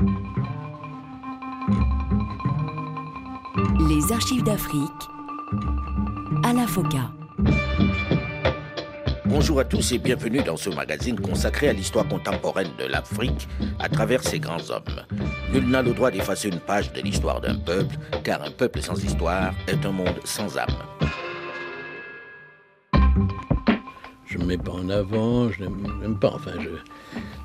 Les archives d'Afrique à la FOCA. Bonjour à tous et bienvenue dans ce magazine consacré à l'histoire contemporaine de l'Afrique à travers ses grands hommes. Nul n'a le droit d'effacer une page de l'histoire d'un peuple, car un peuple sans histoire est un monde sans âme. Je ne mets pas en avant, je n'aime pas, enfin, je,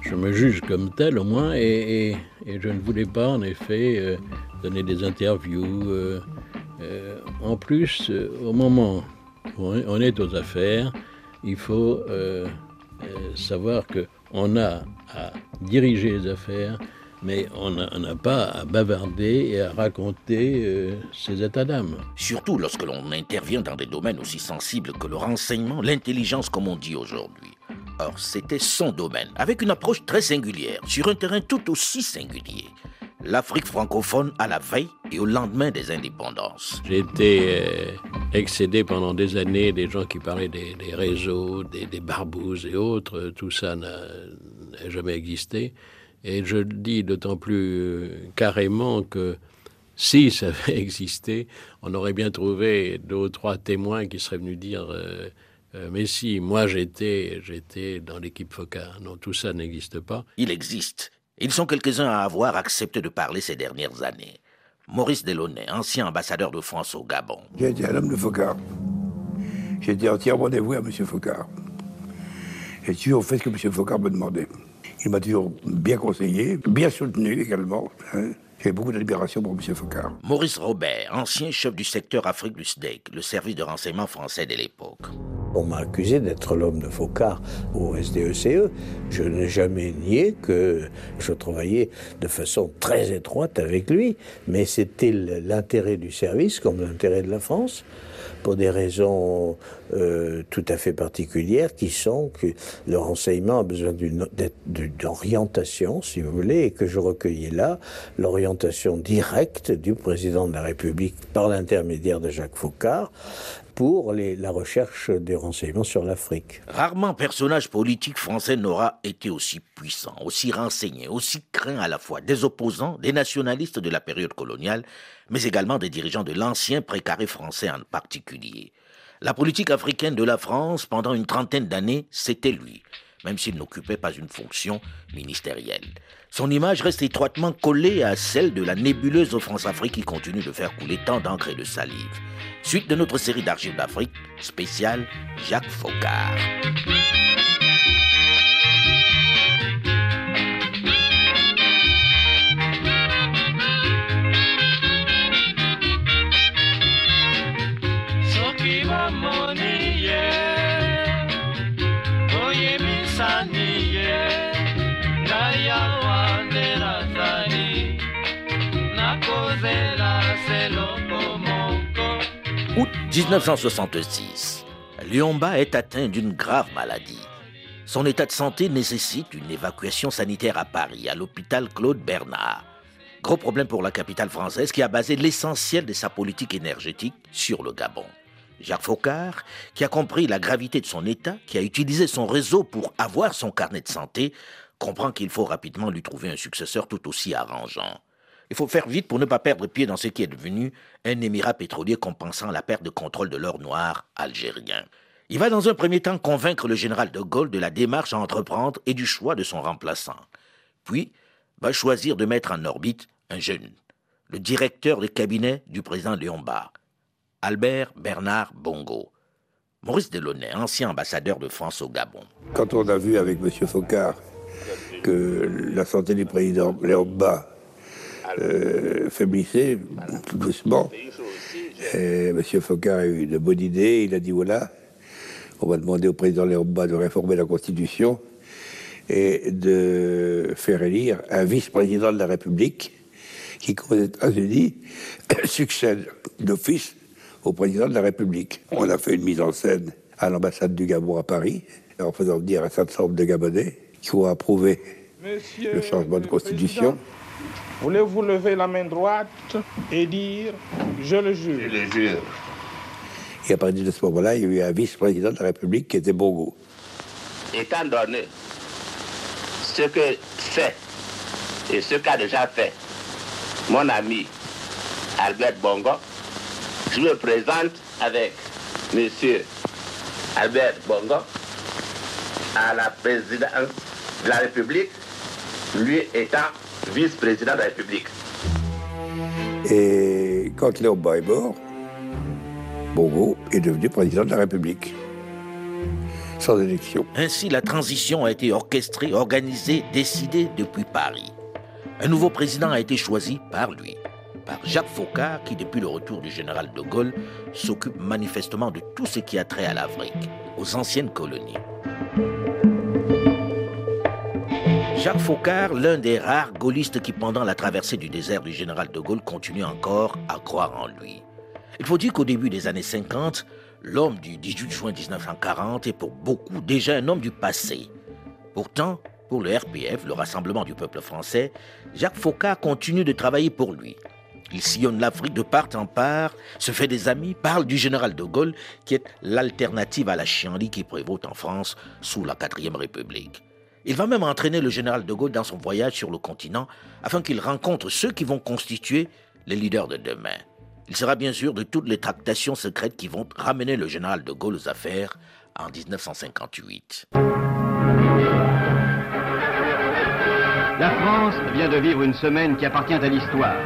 je, me juge comme tel au moins, et, et, je ne voulais pas en effet euh, donner des interviews. Euh, euh, en plus, au moment où on est aux affaires, il faut savoir qu'on a à diriger les affaires, mais on n'a pas à bavarder et à raconter ses états d'âme. Surtout lorsque l'on intervient dans des domaines aussi sensibles que le renseignement, l'intelligence comme on dit aujourd'hui. Or, c'était son domaine, avec une approche très singulière, sur un terrain tout aussi singulier l'Afrique francophone à la veille et au lendemain des indépendances. J'ai été euh, excédé pendant des années des gens qui parlaient des, réseaux, des, des, barbouzes et autres. Tout ça n'a jamais existé. Et je le dis d'autant plus euh, carrément que si ça avait existé, on aurait bien trouvé deux ou trois témoins qui seraient venus dire euh, euh, mais si, moi j'étais, j'étais dans l'équipe FOCA. Non, tout ça n'existe pas. Il existe. Ils sont quelques-uns à avoir accepté de parler ces dernières années. Maurice Delaunay, ancien ambassadeur de France au Gabon. J'ai été un homme de Focard. J'ai été entièrement dévoué à M. Focard. J'ai toujours fait ce que M. Focard me demandait. Il m'a toujours bien conseillé, bien soutenu également. Hein. J'ai beaucoup d'admiration pour M. Focard. Maurice Robert, ancien chef du secteur Afrique du SDEC, le service de renseignement français de l'époque. On m'a accusé d'être l'homme de Focard au SDECE. E. Je n'ai jamais nié que je travaillais de façon très étroite avec lui, mais c'était l'intérêt du service comme l'intérêt de la France pour des raisons euh, tout à fait particulières qui sont que le renseignement a besoin d'orientation, si vous voulez, et que je recueillais là l'orientation directe du président de la République par l'intermédiaire de Jacques Faucard pour la recherche des renseignements sur l'Afrique. Rarement personnage politique français n'aura été aussi puissant, aussi renseigné, aussi craint à la fois des opposants, des nationalistes de la période coloniale, mais également des dirigeants de l'ancien précaré français en particulier. La politique africaine de la France, pendant une trentaine d'années, c'était lui, même s'il n'occupait pas une fonction ministérielle. Son image reste étroitement collée à celle de la nébuleuse France-Afrique qui continue de faire couler tant d'encre et de salive. Suite de notre série d'archives d'Afrique, spéciale Jacques Faucard. 1966. Liomba est atteint d'une grave maladie. Son état de santé nécessite une évacuation sanitaire à Paris, à l'hôpital Claude Bernard. Gros problème pour la capitale française qui a basé l'essentiel de sa politique énergétique sur le Gabon. Jacques Faucard, qui a compris la gravité de son état, qui a utilisé son réseau pour avoir son carnet de santé, comprend qu'il faut rapidement lui trouver un successeur tout aussi arrangeant. Il faut faire vite pour ne pas perdre pied dans ce qui est devenu un émirat pétrolier compensant la perte de contrôle de l'or noir algérien. Il va dans un premier temps convaincre le général de Gaulle de la démarche à entreprendre et du choix de son remplaçant. Puis, va choisir de mettre en orbite un jeune, le directeur de cabinet du président Léon Bar, Albert Bernard Bongo. Maurice Delaunay, ancien ambassadeur de France au Gabon. Quand on a vu avec M. Focard que la santé du président Léon Bar euh, faiblissait tout doucement. Et M. Focard a eu de bonnes idées. Il a dit voilà, on va demander au président Léomba de réformer la Constitution et de faire élire un vice-président de la République qui, comme aux États-Unis, succède d'office au président de la République. On a fait une mise en scène à l'ambassade du Gabon à Paris, en faisant venir un certain nombre de Gabonais qui ont approuvé Monsieur le changement de constitution. Voulez-vous lever la main droite et dire Je le jure? Je le jure. Et à partir de ce moment-là, il y a eu un vice-président de la République qui était Bongo. Étant donné ce que fait Et ce qu'a déjà fait mon ami Albert Bongo, je me présente avec M. Albert Bongo à la présidence de la République, lui étant vice-président de la République. Et quand Léon est mort, Bongo est devenu président de la République. Sans élection. Ainsi, la transition a été orchestrée, organisée, décidée depuis Paris. Un nouveau président a été choisi par lui, par Jacques Faucard, qui, depuis le retour du général de Gaulle, s'occupe manifestement de tout ce qui a trait à l'Afrique, aux anciennes colonies. Jacques Faucard, l'un des rares gaullistes qui, pendant la traversée du désert du général de Gaulle, continue encore à croire en lui. Il faut dire qu'au début des années 50, l'homme du 18 juin 1940 est pour beaucoup déjà un homme du passé. Pourtant, pour le RPF, le Rassemblement du peuple français, Jacques Faucard continue de travailler pour lui. Il sillonne l'Afrique de part en part, se fait des amis, parle du général de Gaulle, qui est l'alternative à la chienlit qui prévaut en France sous la 4 République. Il va même entraîner le général de Gaulle dans son voyage sur le continent afin qu'il rencontre ceux qui vont constituer les leaders de demain. Il sera bien sûr de toutes les tractations secrètes qui vont ramener le général de Gaulle aux affaires en 1958. La France vient de vivre une semaine qui appartient à l'histoire.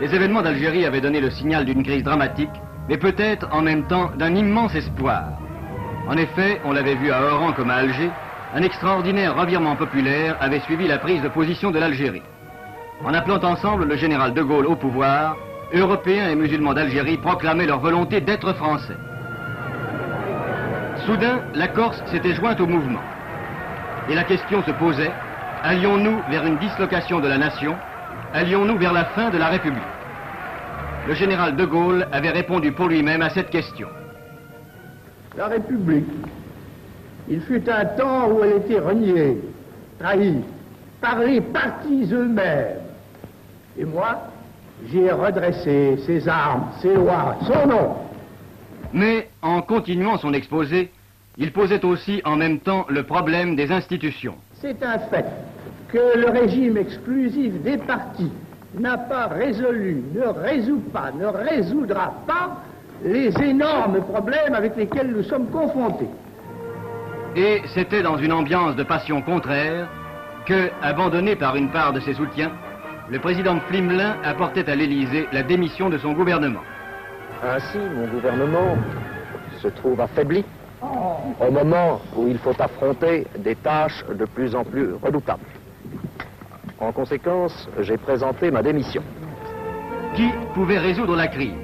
Les événements d'Algérie avaient donné le signal d'une crise dramatique, mais peut-être en même temps d'un immense espoir. En effet, on l'avait vu à Oran comme à Alger, un extraordinaire revirement populaire avait suivi la prise de position de l'Algérie. En appelant ensemble le général de Gaulle au pouvoir, Européens et musulmans d'Algérie proclamaient leur volonté d'être français. Soudain, la Corse s'était jointe au mouvement. Et la question se posait, allions-nous vers une dislocation de la nation? Allions-nous vers la fin de la République? Le général de Gaulle avait répondu pour lui-même à cette question. La République il fut un temps où elle était reniée, trahie par les partis eux-mêmes. Et moi, j'ai redressé ses armes, ses lois, son nom. Mais en continuant son exposé, il posait aussi en même temps le problème des institutions. C'est un fait que le régime exclusif des partis n'a pas résolu, ne résout pas, ne résoudra pas les énormes problèmes avec lesquels nous sommes confrontés. Et c'était dans une ambiance de passion contraire que, abandonné par une part de ses soutiens, le président de Flimelin apportait à l'Élysée la démission de son gouvernement. Ainsi, mon gouvernement se trouve affaibli au moment où il faut affronter des tâches de plus en plus redoutables. En conséquence, j'ai présenté ma démission. Qui pouvait résoudre la crise?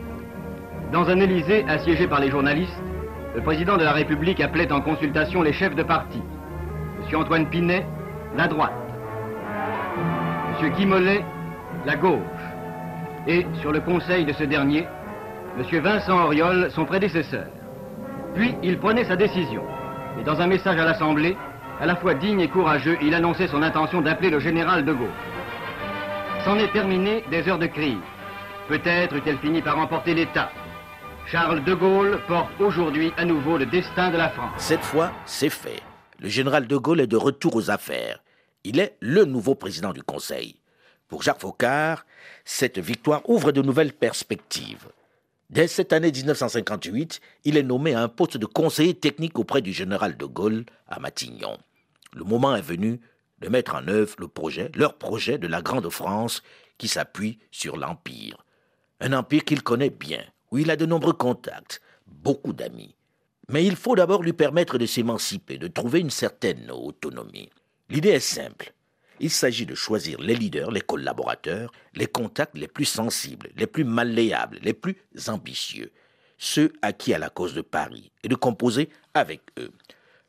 Dans un Élysée assiégé par les journalistes, le président de la République appelait en consultation les chefs de parti. M. Antoine Pinet, la droite. M. Guy Mollet, la gauche. Et, sur le conseil de ce dernier, M. Vincent Auriol, son prédécesseur. Puis, il prenait sa décision. Et dans un message à l'Assemblée, à la fois digne et courageux, il annonçait son intention d'appeler le général de Gaulle. C'en est terminé des heures de crise. Peut-être eût-elle fini par emporter l'État. Charles de Gaulle porte aujourd'hui à nouveau le destin de la France. Cette fois, c'est fait. Le général de Gaulle est de retour aux affaires. Il est le nouveau président du Conseil. Pour Jacques Faucard, cette victoire ouvre de nouvelles perspectives. Dès cette année 1958, il est nommé à un poste de conseiller technique auprès du général de Gaulle à Matignon. Le moment est venu de mettre en œuvre le projet, leur projet de la Grande France qui s'appuie sur l'Empire. Un empire qu'il connaît bien, où il a de nombreux contacts, beaucoup d'amis. Mais il faut d'abord lui permettre de s'émanciper, de trouver une certaine autonomie. L'idée est simple. Il s'agit de choisir les leaders, les collaborateurs, les contacts les plus sensibles, les plus malléables, les plus ambitieux, ceux acquis à la cause de Paris, et de composer avec eux.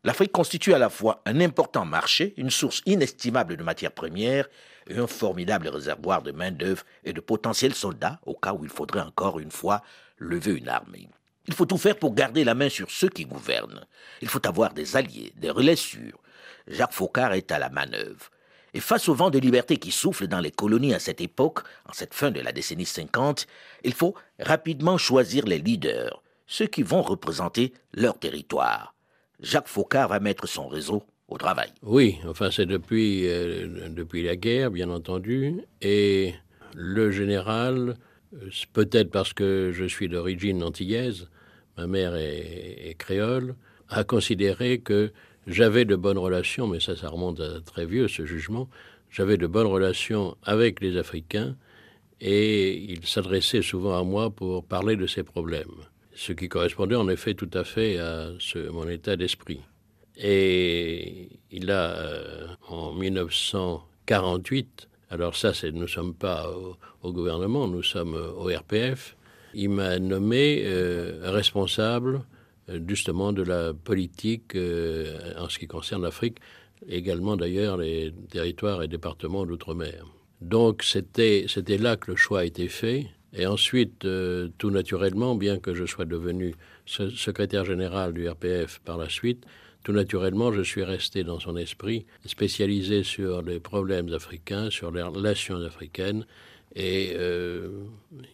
L'Afrique constitue à la fois un important marché, une source inestimable de matières premières et un formidable réservoir de main-d'œuvre et de potentiels soldats au cas où il faudrait encore une fois lever une armée. Il faut tout faire pour garder la main sur ceux qui gouvernent. Il faut avoir des alliés, des relais sûrs. Jacques Faucard est à la manœuvre. Et face au vent de liberté qui souffle dans les colonies à cette époque, en cette fin de la décennie 50, il faut rapidement choisir les leaders, ceux qui vont représenter leur territoire. Jacques Faucard va mettre son réseau au travail. Oui, enfin c'est depuis, euh, depuis la guerre, bien entendu, et le général, peut-être parce que je suis d'origine antillaise, ma mère est, créole, a considéré que j'avais de bonnes relations, mais ça, ça remonte à très vieux ce jugement, j'avais de bonnes relations avec les Africains et il s'adressait souvent à moi pour parler de ses problèmes, ce qui correspondait en effet tout à fait à mon état d'esprit. Et il a, euh, en 1948, alors ça, nous ne sommes pas au, gouvernement, nous sommes au RPF, il m'a nommé euh, responsable euh, justement de la politique en ce qui concerne l'Afrique, également d'ailleurs les territoires et départements d'outre-mer. Donc c'était là que le choix a été fait. Et ensuite, tout naturellement, bien que je sois devenu secrétaire général du RPF par la suite, tout naturellement, je suis resté dans son esprit, spécialisé sur les problèmes africains, sur les relations africaines, et euh,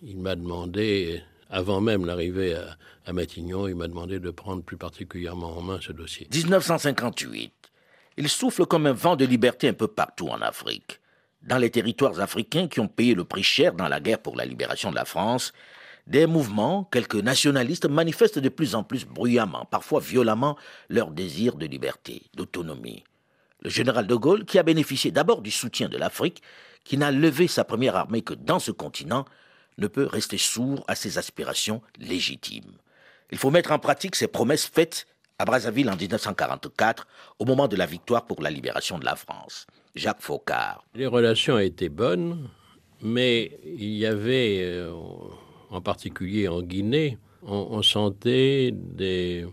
il m'a demandé, avant même l'arrivée à, à, Matignon, il m'a demandé de prendre plus particulièrement en main ce dossier. 1958. Il souffle comme un vent de liberté un peu partout en Afrique. Dans les territoires africains qui ont payé le prix cher dans la guerre pour la libération de la France, des mouvements, quelques nationalistes manifestent de plus en plus bruyamment, parfois violemment, leur désir de liberté, d'autonomie. Le général de Gaulle, qui a bénéficié d'abord du soutien de l'Afrique, qui n'a levé sa première armée que dans ce continent, ne peut rester sourd à ses aspirations légitimes. Il faut mettre en pratique ces promesses faites à Brazzaville en 1944, au moment de la victoire pour la libération de la France. Jacques Faucard. Les relations étaient bonnes, mais il y avait, euh, en particulier en Guinée, on, sentait des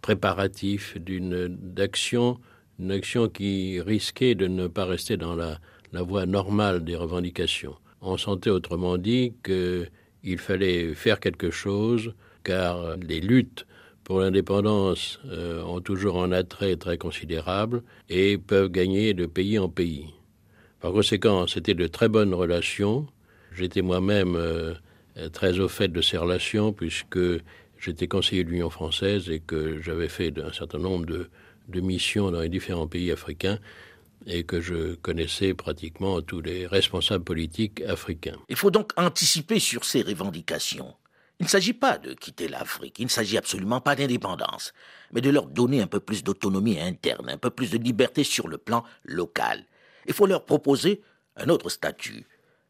préparatifs d'une d'action, une action qui risquait de ne pas rester dans la, voie normale des revendications. On sentait autrement dit qu'il fallait faire quelque chose, car les luttes pour l'indépendance euh, ont toujours un attrait très considérable et peuvent gagner de pays en pays. Par conséquent, c'était de très bonnes relations. J'étais moi-même euh, très au fait de ces relations puisque j'étais conseiller de l'Union française et que j'avais fait un certain nombre de, missions dans les différents pays africains et que je connaissais pratiquement tous les responsables politiques africains. Il faut donc anticiper sur ces revendications. Il ne s'agit pas de quitter l'Afrique, il ne s'agit absolument pas d'indépendance, mais de leur donner un peu plus d'autonomie interne, un peu plus de liberté sur le plan local. Il faut leur proposer un autre statut,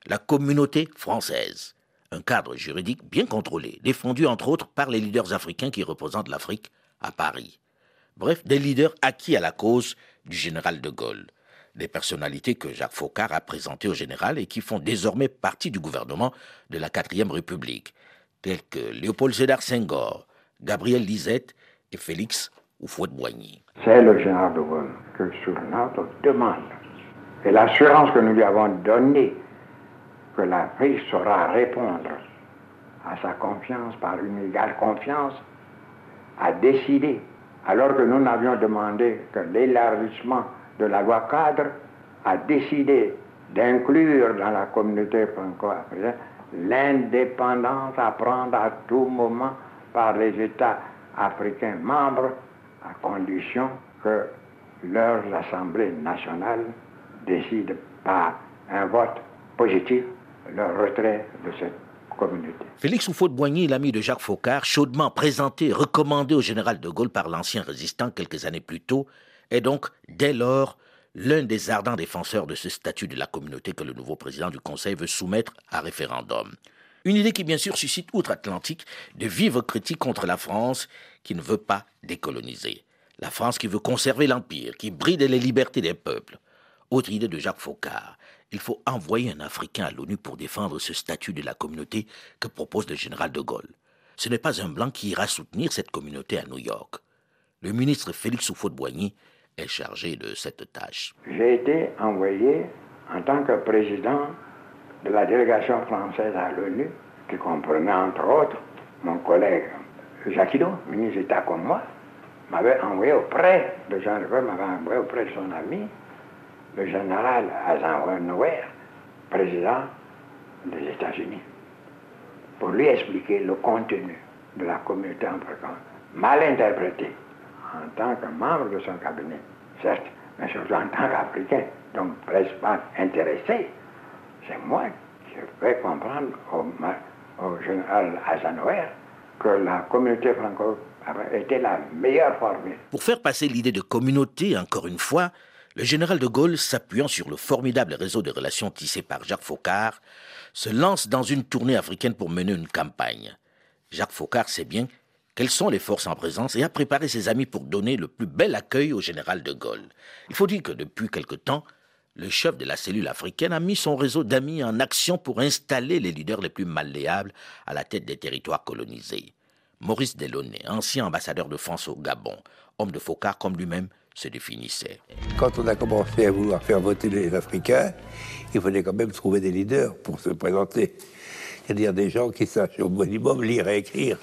la communauté française un cadre juridique bien contrôlé, défendu entre autres par les leaders africains qui représentent l'Afrique à Paris. Bref, des leaders acquis à la cause du général de Gaulle, des personnalités que Jacques Faucard a présentées au général et qui font désormais partie du gouvernement de la quatrième République, tels que Léopold Sédar Senghor, Gabriel Lisette et Félix Houphouët-Boigny. C'est le général de Gaulle que notre demande et l'assurance que nous lui avons donnée que l'Afrique saura répondre à sa confiance par une égale confiance, a décidé, alors que nous n'avions demandé que l'élargissement de la loi cadre, a décidé d'inclure dans la communauté franco-africaine l'indépendance à prendre à tout moment par les États africains membres, à condition que leurs assemblées nationales décident par un vote positif le retrait de cette communauté. Félix Houphouët-Boigny, l'ami de Jacques Faucard, chaudement présenté, recommandé au général de Gaulle par l'ancien résistant quelques années plus tôt, est donc, dès lors, l'un des ardents défenseurs de ce statut de la communauté que le nouveau président du Conseil veut soumettre à référendum. Une idée qui, bien sûr, suscite outre-Atlantique de vives critiques contre la France qui ne veut pas décoloniser. La France qui veut conserver l'Empire, qui bride les libertés des peuples. Autre idée de Jacques Faucard, il faut envoyer un Africain à l'ONU pour défendre ce statut de la communauté que propose le général de Gaulle. Ce n'est pas un Blanc qui ira soutenir cette communauté à New York. Le ministre Félix Houphouët-Boigny est chargé de cette tâche. J'ai été envoyé en tant que président de la délégation française à l'ONU, qui comprenait entre autres mon collègue Jacques ministre d'État comme moi, m'avait envoyé auprès de Jean m'avait envoyé auprès de son ami, le général Eisenhower, président des États-Unis, pour lui expliquer le contenu de la communauté africaine, mal interprété en tant que membre de son cabinet, certes, Mais je en tant qu'Africain, donc presque pas intéressé, c'est moi qui fais comprendre au, au général Azanoer que la communauté franco était la meilleure formule. Pour faire passer l'idée de communauté, encore une fois, le général de Gaulle, s'appuyant sur le formidable réseau de relations tissé par Jacques Faucard, se lance dans une tournée africaine pour mener une campagne. Jacques Faucard sait bien quelles sont les forces en présence et a préparé ses amis pour donner le plus bel accueil au général de Gaulle. Il faut dire que depuis quelque temps, le chef de la cellule africaine a mis son réseau d'amis en action pour installer les leaders les plus malléables à la tête des territoires colonisés. Maurice Delaunay, ancien ambassadeur de France au Gabon, homme de Faucard comme lui-même, se définissait. Quand on a commencé à vouloir faire voter les Africains, il fallait quand même trouver des leaders pour se présenter. C'est-à-dire des gens qui sachent au minimum lire et écrire,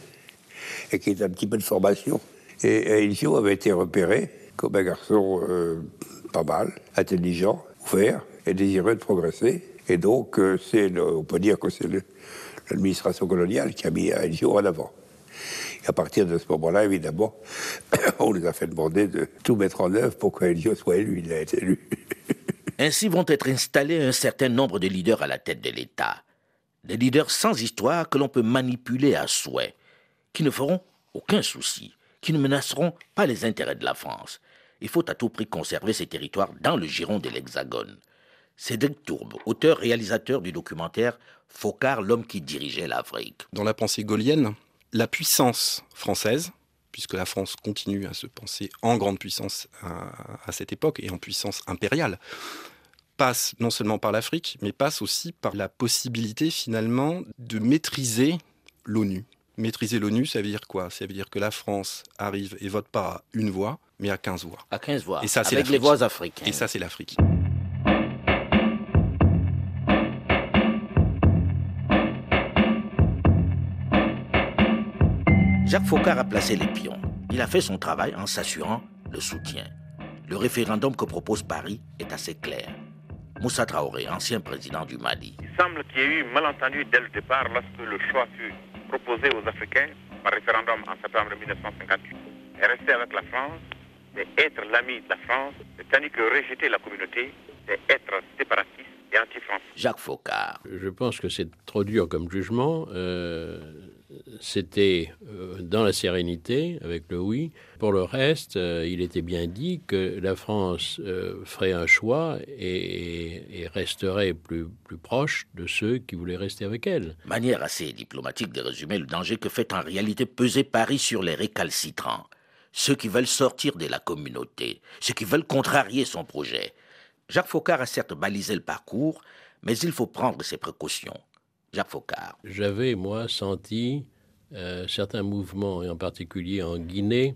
et qui aient un petit peu de formation. Et Elio avait été repéré comme un garçon euh, pas mal, intelligent, ouvert et désireux de progresser. Et donc, euh, on peut dire que c'est l'administration coloniale qui a mis Elio en avant. Et à partir de ce moment-là, évidemment, on nous a fait demander de tout mettre en œuvre pour qu'Elio soit élu. Il a été élu. Ainsi vont être installés un certain nombre de leaders à la tête de l'État. Des leaders sans histoire que l'on peut manipuler à souhait, qui ne feront aucun souci, qui ne menaceront pas les intérêts de la France. Il faut à tout prix conserver ces territoires dans le giron de l'Hexagone. Cédric Tourbe, auteur-réalisateur du documentaire Focard, l'homme qui dirigeait l'Afrique. Dans la pensée gaulienne, la puissance française, puisque la France continue à se penser en grande puissance à, cette époque et en puissance impériale, passe non seulement par l'Afrique, mais passe aussi par la possibilité finalement de maîtriser l'ONU. Maîtriser l'ONU, ça veut dire quoi? Ça veut dire que la France arrive et vote pas à une voix, mais à 15 voix. À 15 voix. Et ça, c'est avec les voix africaines. Et ça, c'est l'Afrique. Jacques Faucard a placé les pions. Il a fait son travail en s'assurant le soutien. Le référendum que propose Paris est assez clair. Moussa Traoré, ancien président du Mali. Il semble qu'il y ait eu malentendu dès le départ lorsque le choix fut proposé aux Africains par référendum en septembre 1958. Et rester avec la France, c'est être l'ami de la France, tandis que rejeter la communauté, c'est être séparatiste et anti-français. Jacques Faucard. Je pense que c'est trop dur comme jugement. Euh, c'était euh, dans la sérénité avec le oui. Pour le reste, euh, il était bien dit que la France euh, ferait un choix et, resterait plus, plus proche de ceux qui voulaient rester avec elle. Manière assez diplomatique de résumer le danger que fait en réalité peser Paris sur les récalcitrants, ceux qui veulent sortir de la communauté, ceux qui veulent contrarier son projet. Jacques Faucard a certes balisé le parcours, mais il faut prendre ses précautions. J'avais, moi, senti euh, certains mouvements, et en particulier en Guinée,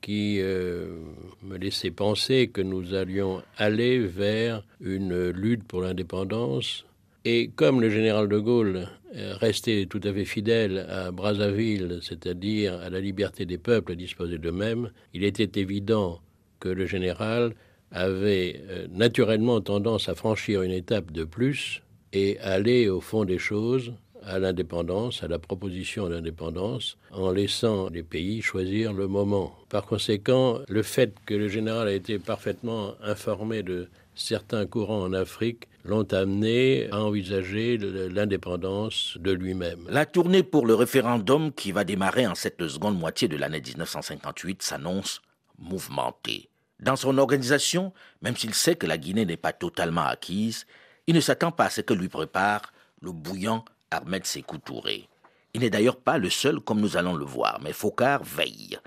qui euh, me laissaient penser que nous allions aller vers une lutte pour l'indépendance. Et comme le général de Gaulle restait tout à fait fidèle à Brazzaville, c'est-à-dire à la liberté des peuples à disposer d'eux-mêmes, il était évident que le général avait euh, naturellement tendance à franchir une étape de plus et aller au fond des choses, à l'indépendance, à la proposition d'indépendance, en laissant les pays choisir le moment. Par conséquent, le fait que le général a été parfaitement informé de certains courants en Afrique l'ont amené à envisager l'indépendance de lui-même. La tournée pour le référendum qui va démarrer en cette seconde moitié de l'année 1958 s'annonce mouvementée. Dans son organisation, même s'il sait que la Guinée n'est pas totalement acquise, il ne s'attend pas à ce que lui prépare le bouillant Ahmed Sékou Touré. Il n'est d'ailleurs pas le seul comme nous allons le voir, mais Focard veille.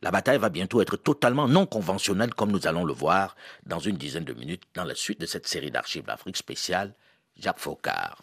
La bataille va bientôt être totalement non conventionnelle comme nous allons le voir dans une dizaine de minutes dans la suite de cette série d'archives d'Afrique spéciale, Jacques Focard.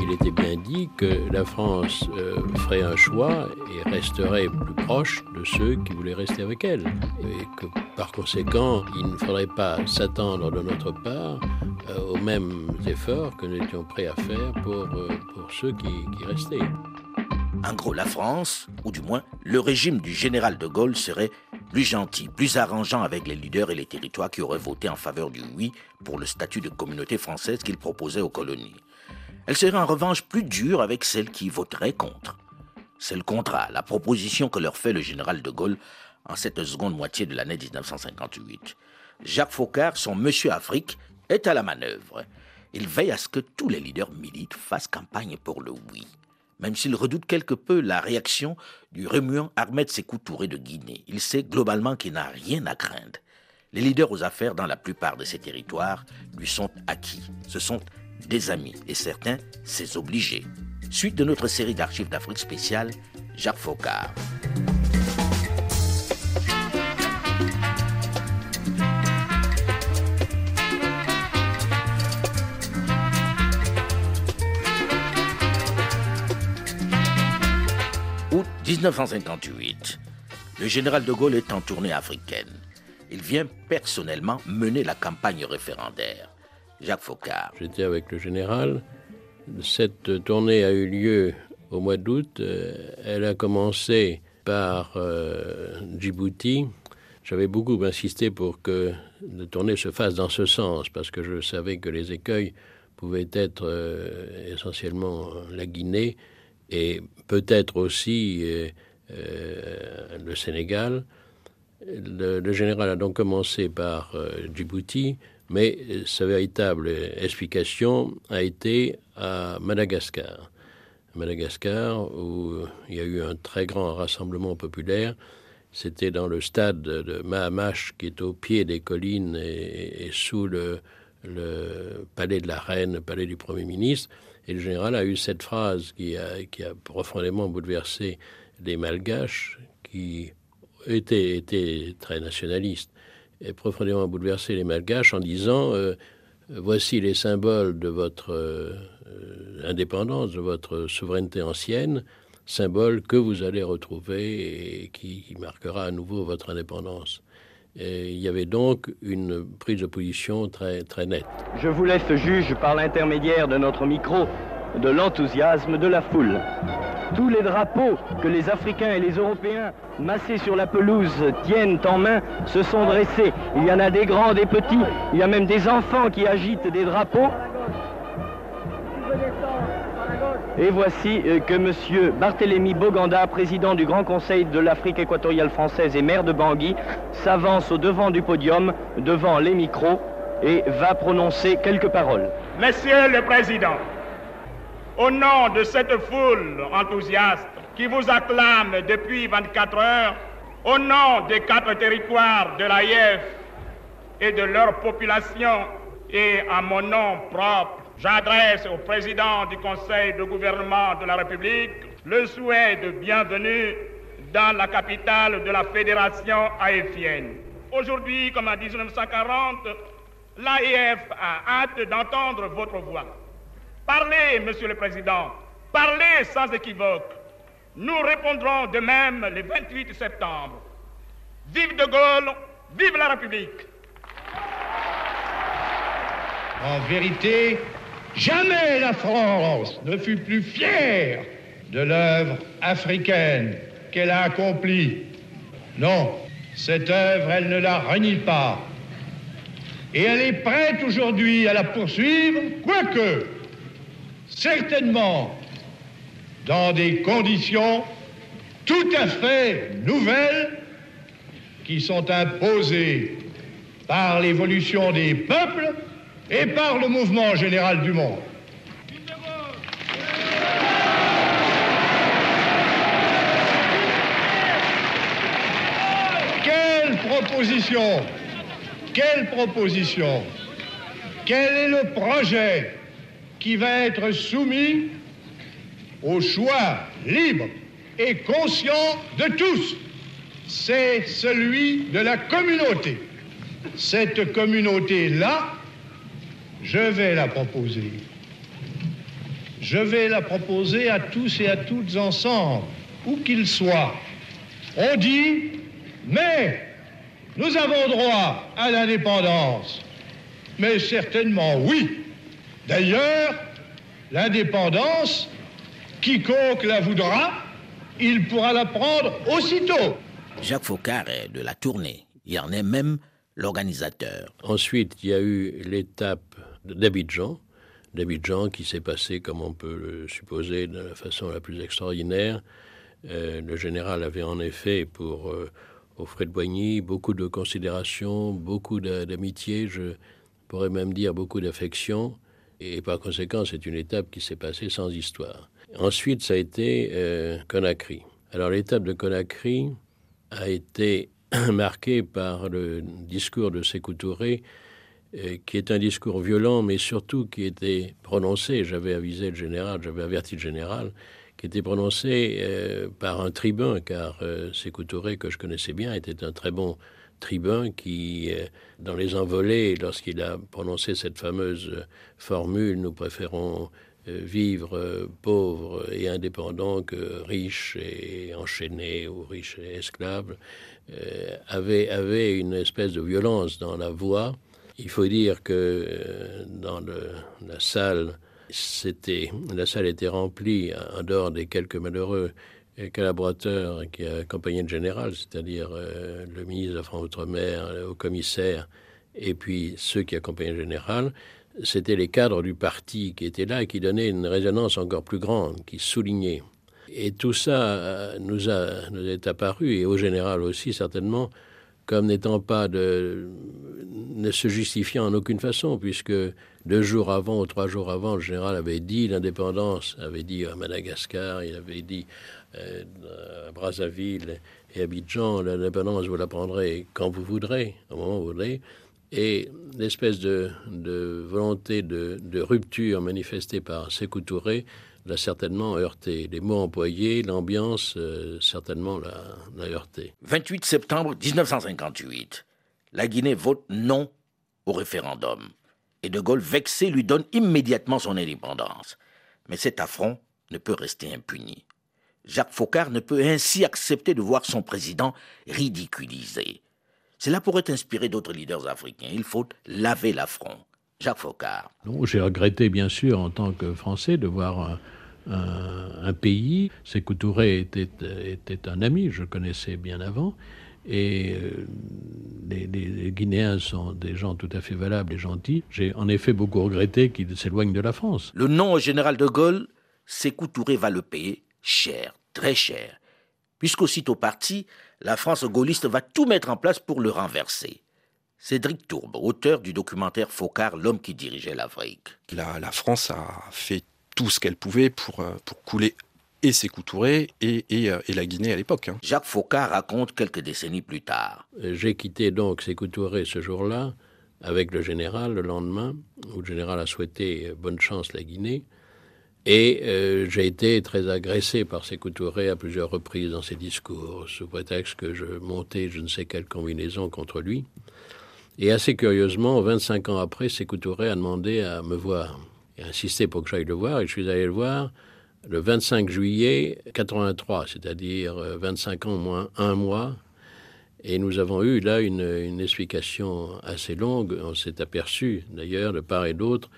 Il était bien dit que la France euh, ferait un choix et resterait plus proche de ceux qui voulaient rester avec elle. Et que par conséquent, il ne faudrait pas s'attendre de notre part euh, aux mêmes efforts que nous étions prêts à faire pour, euh, ceux qui restaient. En gros, la France, ou du moins le régime du général de Gaulle, serait plus gentil, plus arrangeant avec les leaders et les territoires qui auraient voté en faveur du oui pour le statut de communauté française qu'il proposait aux colonies. Elle serait en revanche plus dure avec celles qui voteraient contre. C'est le contrat, la proposition que leur fait le général de Gaulle en cette seconde moitié de l'année 1958. Jacques Faucard, son Monsieur Afrique, est à la manœuvre. Il veille à ce que tous les leaders milites fassent campagne pour le oui. Même s'il redoute quelque peu la réaction du remuant Ahmed Sékou Touré de Guinée, il sait globalement qu'il n'a rien à craindre. Les leaders aux affaires dans la plupart de ces territoires lui sont acquis. Ce sont des amis et certains ses obligés. Suite de notre série d'archives d'Afrique spéciale, Jacques Faucard. Août 1958. Le général de Gaulle est en tournée africaine. Il vient personnellement mener la campagne référendaire. Jacques. J'étais avec le général. Cette tournée a eu lieu au mois d'août. Euh, elle a commencé par euh, Djibouti. J'avais beaucoup insisté pour que la tournée se fasse dans ce sens, parce que je savais que les écueils pouvaient être euh, essentiellement la Guinée et peut-être aussi le Sénégal. Le, général a donc commencé par Djibouti, mais sa véritable explication a été à Madagascar. Madagascar, où il y a eu un très grand rassemblement populaire. C'était dans le stade de Mahamash, qui est au pied des collines et, sous le, palais de la reine, le palais du Premier ministre. Et le général a eu cette phrase qui a, profondément bouleversé les Malgaches, qui étaient très nationalistes, et profondément bouleversé les Malgaches en disant euh, Voici les symboles de votre euh, indépendance, de votre souveraineté ancienne, symbole que vous allez retrouver et qui, qui marquera à nouveau votre indépendance. Et il y avait donc une prise de position très, très nette. Je vous laisse juge par l'intermédiaire de notre micro de l'enthousiasme de la foule. Tous les drapeaux que les Africains et les Européens, massés sur la pelouse, tiennent en main, se sont dressés. Il y en a des grands, des petits, il y a même des enfants qui agitent des drapeaux. Et voici que M. Barthélemy Boganda, président du Grand Conseil de l'Afrique équatoriale française et maire de Bangui, s'avance au devant du podium, devant les micros, et va prononcer quelques paroles. Monsieur le Président, au nom de cette foule enthousiaste qui vous acclame depuis 24 heures, au nom des quatre territoires de l'AIF et de leur population, et à mon nom propre, j'adresse au président du Conseil de gouvernement de la République le souhait de bienvenue dans la capitale de la Fédération haïtienne. Aujourd'hui, comme en 1940, l'AIF a hâte d'entendre votre voix. Parlez, Monsieur le Président, parlez sans équivoque. Nous répondrons de même le 28 septembre. Vive De Gaulle, vive la République. En vérité, jamais la France ne fut plus fière de l'œuvre africaine qu'elle a accomplie. Non, cette œuvre, elle ne la renie pas. Et elle est prête aujourd'hui à la poursuivre, quoique, certainement, dans des conditions tout à fait nouvelles qui sont imposées par l'évolution des peuples et par le mouvement général du monde. Quelle proposition Quelle proposition Quel est le projet qui va être soumis au choix libre et conscient de tous C'est celui de la communauté. Cette communauté-là, je vais la proposer. je vais la proposer à tous et à toutes ensemble, où qu'ils soient. On dit, mais nous avons droit à l'indépendance. Mais certainement oui. D'ailleurs, l'indépendance, quiconque la voudra, il pourra la prendre aussitôt. Jacques Faucard est de la tournée. Il en est même l'organisateur. Ensuite, il y a eu l'étape d'Abidjan. D'Abidjan qui s'est passé, comme on peut le supposer, de la façon la plus extraordinaire. Euh, le général avait en effet pour euh, de Boigny beaucoup de considération, beaucoup d'amitié, je pourrais même dire beaucoup d'affection. Et par conséquent, c'est une étape qui s'est passée sans histoire. Ensuite, ça a été euh, Conakry. Alors l'étape de Conakry a été marquée par le discours de Sékou Touré, euh, qui est un discours violent, mais surtout qui était prononcé, j'avais avisé le général, j'avais averti le général, qui était prononcé euh, par un tribun, car Sékou Touré, que je connaissais bien, était un très bon tribun qui, euh, dans les envolées, lorsqu'il a prononcé cette fameuse formule, nous préférons vivre pauvres et indépendants que riches et enchaînés ou riches et esclaves, avait, avait une espèce de violence dans la voix. Il faut dire que dans la salle c'était, la salle était remplie, en dehors des quelques malheureux collaborateurs qui accompagnaient le général, c'est-à-dire euh, le ministre de la France Outre-mer, le commissaire, et puis ceux qui accompagnaient le général, c'était les cadres du parti qui étaient là et qui donnaient une résonance encore plus grande, qui soulignaient. Et tout ça euh, nous est apparu, et au général aussi certainement, comme n'étant pas de, ne se justifiant en aucune façon, puisque deux jours avant ou trois jours avant, le général avait dit l'indépendance, avait dit à Madagascar, il avait dit euh, à Brazzaville et Abidjan, l'indépendance, vous la prendrez quand vous voudrez, au moment où vous voudrez. Et l'espèce de, volonté de, de, rupture manifestée par Sékou Touré l'a certainement heurté. Les mots employés, l'ambiance, euh, certainement l'a heurté. 28 septembre 1958. La Guinée vote non au référendum. Et De Gaulle, vexé, lui donne immédiatement son indépendance. Mais cet affront ne peut rester impuni. Jacques Faucard ne peut ainsi accepter de voir son président ridiculisé. Cela pourrait inspirer d'autres leaders africains. Il faut laver l'affront. Jacques Faucard. J'ai regretté, bien sûr, en tant que Français, de voir un, pays. Sékou Touré était, était un ami, je connaissais bien avant. Et euh, les, Guinéens sont des gens tout à fait valables et gentils. J'ai en effet beaucoup regretté qu'ils s'éloignent de la France. Le nom au général de Gaulle, Sékou Touré va le payer cher, très cher. Puisqu'aussitôt parti, la France gaulliste va tout mettre en place pour le renverser. Cédric Tourbe, auteur du documentaire Focard, l'homme qui dirigeait l'Afrique. La, la France a fait tout ce qu'elle pouvait pour, euh, pour couler et Sékou Touré et, euh, et, la Guinée à l'époque. Hein. Jacques Faucard raconte quelques décennies plus tard. Euh, j'ai quitté donc Touré ce jour-là avec le général le lendemain, où le général a souhaité bonne chance la Guinée. Et j'ai été très agressé par Sékou Touré à plusieurs reprises dans ses discours, sous prétexte que je montais je ne sais quelle combinaison contre lui. Et assez curieusement, 25 ans après, Touré a demandé à me voir et insisté pour que j'aille le voir, et je suis allé le voir le 25 juillet 83, c'est-à-dire 25 euh, ans moins un mois. Et nous avons eu là une, explication assez longue. On s'est aperçu, d'ailleurs, de part et d'autre,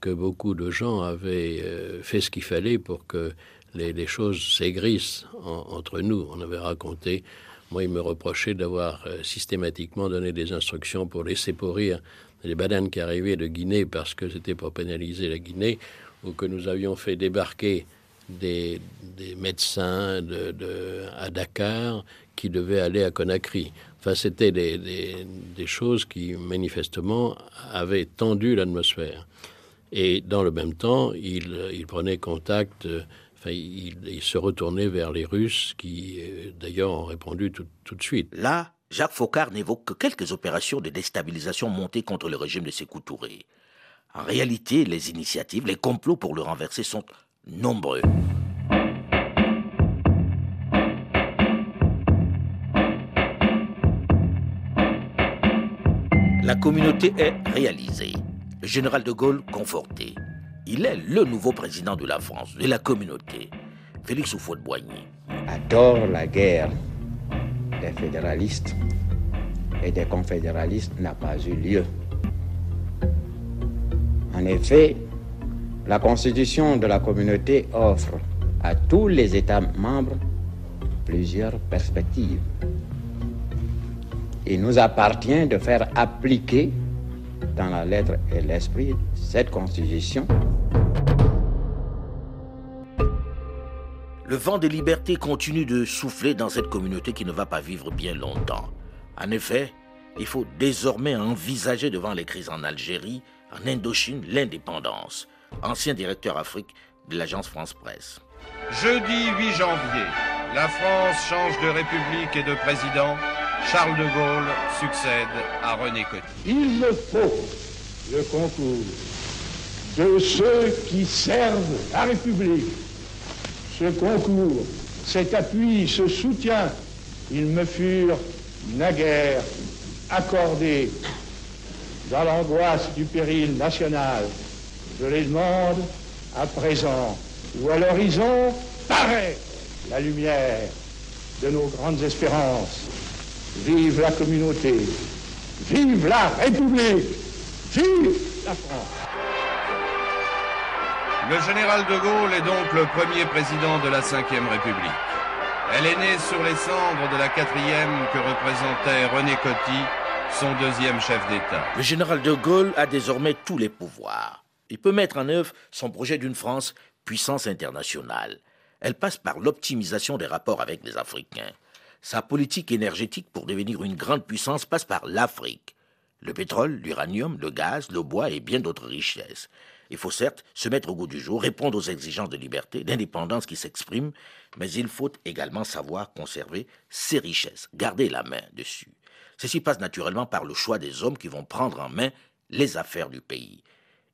que beaucoup de gens avaient euh, fait ce qu'il fallait pour que les, choses s'aigrissent entre nous. On avait raconté, moi, il me reprochait d'avoir euh, systématiquement donné des instructions pour laisser pourrir les bananes qui arrivaient de Guinée parce que c'était pour pénaliser la Guinée, ou que nous avions fait débarquer des, médecins de, à Dakar qui devaient aller à Conakry. Enfin, c'était des, choses qui, manifestement, avaient tendu l'atmosphère. Et dans le même temps, il, il prenait contact, enfin, il, se retournait vers les Russes qui, euh, d'ailleurs, ont répondu tout, tout de suite. Là, Jacques Faucard n'évoque que quelques opérations de déstabilisation montées contre le régime de Sékou Touré. En réalité, les initiatives, les complots pour le renverser sont nombreux. La communauté est réalisée. Le général de Gaulle conforté. Il est le nouveau président de la France, de la communauté. Félix Houphouët-Boigny. Adore la guerre des fédéralistes et des confédéralistes n'a pas eu lieu. En effet, la constitution de la communauté offre à tous les États membres plusieurs perspectives. Il nous appartient de faire appliquer dans la lettre et l'esprit cette constitution. Le vent des libertés continue de souffler dans cette communauté qui ne va pas vivre bien longtemps. En effet, il faut désormais envisager devant les crises en Algérie, en Indochine, l'indépendance. Ancien directeur Afrique de l'agence France Presse. Jeudi 8 janvier, la France change de république et de président. Charles de Gaulle succède à René Coty. Il me faut le concours de ceux qui servent la République. Ce concours, cet appui, ce soutien, ils me furent naguère accordés dans l'angoisse du péril national. Je les demande à présent, où à l'horizon paraît la lumière de nos grandes espérances. Vive la communauté, vive la République, vive la France. Le général de Gaulle est donc le premier président de la Ve République. Elle est née sur les cendres de la quatrième que représentait René Coty, son deuxième chef d'État. Le général de Gaulle a désormais tous les pouvoirs. Il peut mettre en œuvre son projet d'une France puissance internationale. Elle passe par l'optimisation des rapports avec les Africains. Sa politique énergétique pour devenir une grande puissance passe par l'Afrique. Le pétrole, l'uranium, le gaz, le bois et bien d'autres richesses. Il faut certes se mettre au goût du jour, répondre aux exigences de liberté, d'indépendance qui s'expriment, mais il faut également savoir conserver ces richesses, garder la main dessus. Ceci passe naturellement par le choix des hommes qui vont prendre en main les affaires du pays.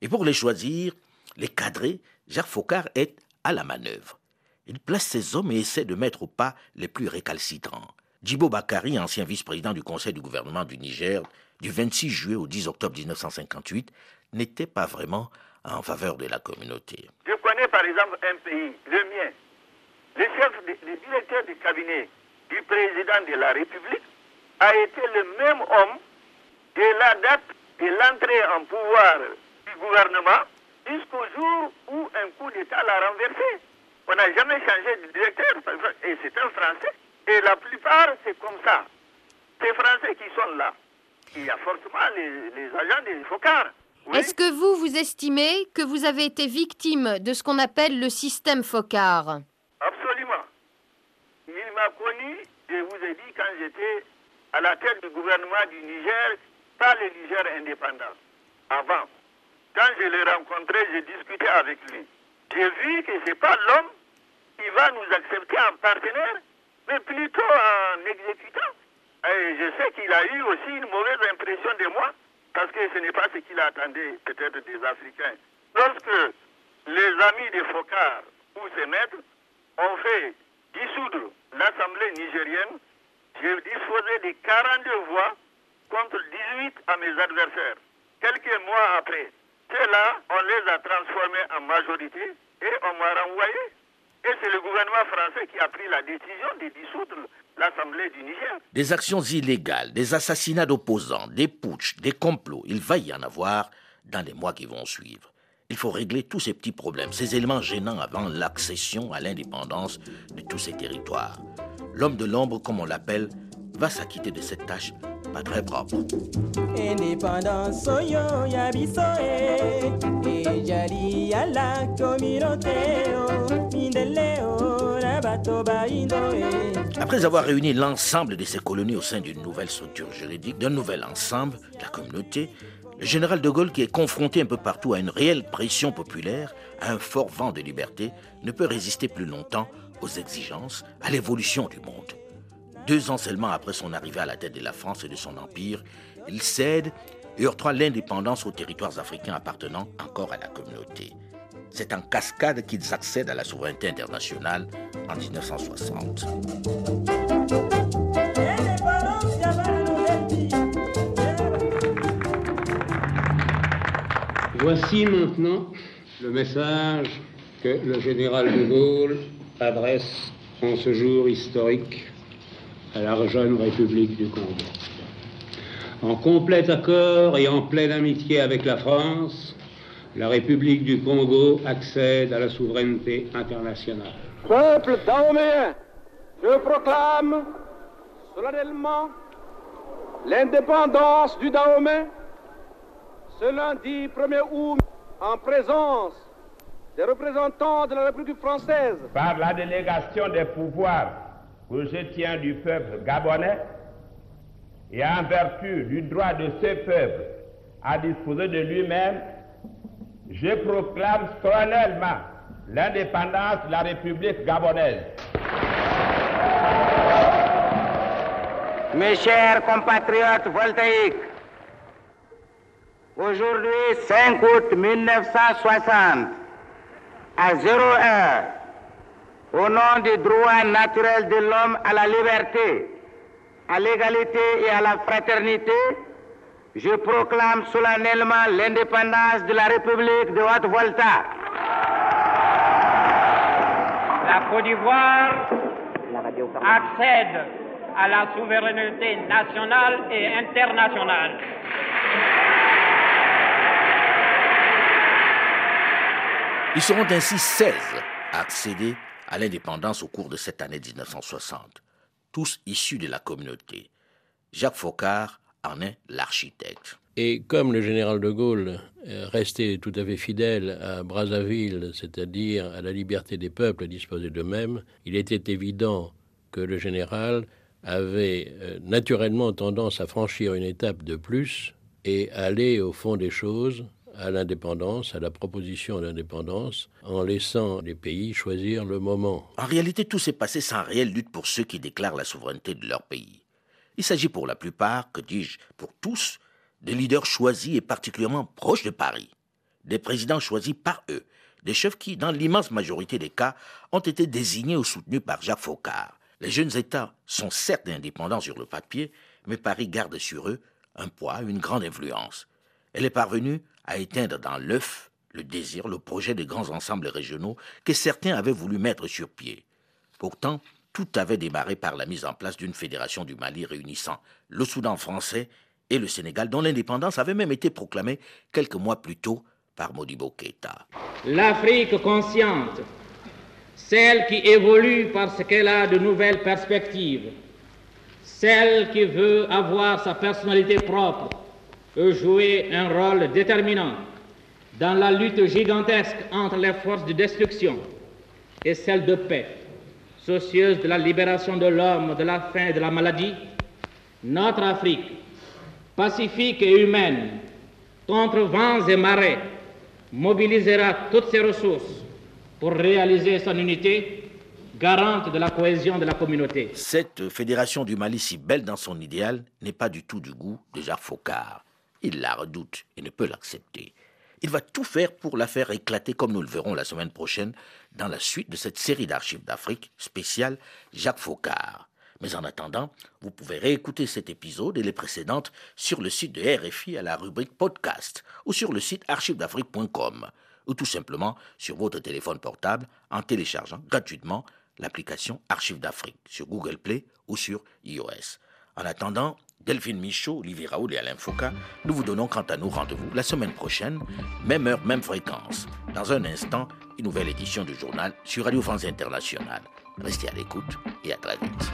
Et pour les choisir, les cadrer, Jacques Faucard est à la manœuvre. Il place ses hommes et essaie de mettre au pas les plus récalcitrants. Djibo Bakari, ancien vice-président du Conseil du gouvernement du Niger, du 26 juillet au 10 octobre 1958, n'était pas vraiment en faveur de la communauté. Je connais par exemple un pays, le mien. Le chef, le directeur du cabinet du président de la République a été le même homme de la date de l'entrée en pouvoir du gouvernement jusqu'au jour où un coup d'État l'a renversé. On n'a jamais changé de directeur, et c'est un Français. Et la plupart, c'est comme ça. Ces Français qui sont là. Il y a forcément les, agents des Focards. Est-ce que vous, vous estimez que vous avez été victime de ce qu'on appelle le système Focard? Absolument. Il m'a connu, je vous ai dit, quand j'étais à la tête du gouvernement du Niger, pas le Niger indépendant. Avant. Quand je l'ai rencontré, j'ai discuté avec lui. J'ai vu que ce n'est pas l'homme il va nous accepter en partenaire, mais plutôt en exécutant. Et je sais qu'il a eu aussi une mauvaise impression de moi, parce que ce n'est pas ce qu'il attendait peut-être des Africains. Lorsque les amis de Focard ou ses maîtres ont fait dissoudre l'Assemblée nigérienne, j'ai disposé de 42 voix contre 18 à mes adversaires. Quelques mois après, ceux-là, on les a transformés en majorité et on m'a renvoyé et c'est le gouvernement français qui a pris la décision de dissoudre l'Assemblée du Niger. Des actions illégales, des assassinats d'opposants, des putschs, des complots, il va y en avoir dans les mois qui vont suivre. Il faut régler tous ces petits problèmes, ces éléments gênants avant l'accession à l'indépendance de tous ces territoires. L'homme de l'ombre, comme on l'appelle, va s'acquitter de cette tâche pas très propre. Indépendance, la communauté. Après avoir réuni l'ensemble de ces colonies au sein d'une nouvelle structure juridique, d'un nouvel ensemble, la communauté, le général de Gaulle, qui est confronté un peu partout à une réelle pression populaire, à un fort vent de liberté, ne peut résister plus longtemps aux exigences, à l'évolution du monde. Deux ans seulement après son arrivée à la tête de la France et de son empire, il cède et octroie l'indépendance aux territoires africains appartenant encore à la communauté. C'est en cascade qu'ils accèdent à la souveraineté internationale en 1960. Voici maintenant Le message que le général de Gaulle adresse en ce jour historique à la jeune République du Congo. En complet accord et en pleine amitié avec la France, la République du Congo accède à la souveraineté internationale. Peuple dahoméen, je proclame solennellement l'indépendance du Dahomey ce lundi 1er août en présence des représentants de la République française. Par la délégation des pouvoirs que je tiens du peuple gabonais et en vertu du droit de ce peuple à disposer de lui-même, je proclame solennellement l'indépendance de la République gabonaise. Mes chers compatriotes voltaïques, aujourd'hui 5 août 1960, à 01, au nom du droit naturel de l'homme à la liberté, à l'égalité et à la fraternité, je proclame solennellement l'indépendance de la République de Haute-Volta. La Côte d'Ivoire accède à la souveraineté nationale et internationale. Ils seront ainsi 16 à accéder à l'indépendance au cours de cette année 1960, tous issus de la communauté. Jacques Faucard en est l'architecte. Et comme le général de Gaulle restait tout à fait fidèle à Brazzaville, c'est-à-dire à la liberté des peuples à disposer d'eux-mêmes, il était évident que le général avait euh, naturellement tendance à franchir une étape de plus et aller au fond des choses, à l'indépendance, à la proposition d'indépendance, en laissant les pays choisir le moment. En réalité, tout s'est passé sans réelle lutte pour ceux qui déclarent la souveraineté de leur pays. Il s'agit pour la plupart, que dis-je, pour tous, des leaders choisis et particulièrement proches de Paris, des présidents choisis par eux, des chefs qui, dans l'immense majorité des cas, ont été désignés ou soutenus par Jacques Faucard. Les jeunes États sont certes indépendants sur le papier, mais Paris garde sur eux un poids, une grande influence. Elle est parvenue à éteindre dans l'œuf le désir, le projet des grands ensembles régionaux que certains avaient voulu mettre sur pied. Pourtant, tout avait démarré par la mise en place d'une fédération du Mali réunissant le Soudan français et le Sénégal, dont l'indépendance avait même été proclamée quelques mois plus tôt par Modibo Keïta. L'Afrique consciente, celle qui évolue parce qu'elle a de nouvelles perspectives, celle qui veut avoir sa personnalité propre, peut jouer un rôle déterminant dans la lutte gigantesque entre les forces de destruction et celles de paix, soucieuse de la libération de l'homme, de la faim et de la maladie, notre Afrique, pacifique et humaine, contre vents et marées, mobilisera toutes ses ressources pour réaliser son unité, garante de la cohésion de la communauté. Cette fédération du Mali, si belle dans son idéal, n'est pas du tout du goût de Jacques Faucard. Il la redoute et ne peut l'accepter. Il va tout faire pour la faire éclater comme nous le verrons la semaine prochaine dans la suite de cette série d'archives d'Afrique spéciale Jacques Faucard. Mais en attendant, vous pouvez réécouter cet épisode et les précédentes sur le site de RFI à la rubrique podcast ou sur le site archivedafrique.com ou tout simplement sur votre téléphone portable en téléchargeant gratuitement l'application Archives d'Afrique sur Google Play ou sur iOS. En attendant, Delphine Michaud, Olivier Raoul et Alain Foucault, nous vous donnons quant à nous rendez-vous la semaine prochaine, même heure, même fréquence. Dans un instant, une nouvelle édition du journal sur Radio France Internationale. Restez à l'écoute et à très vite.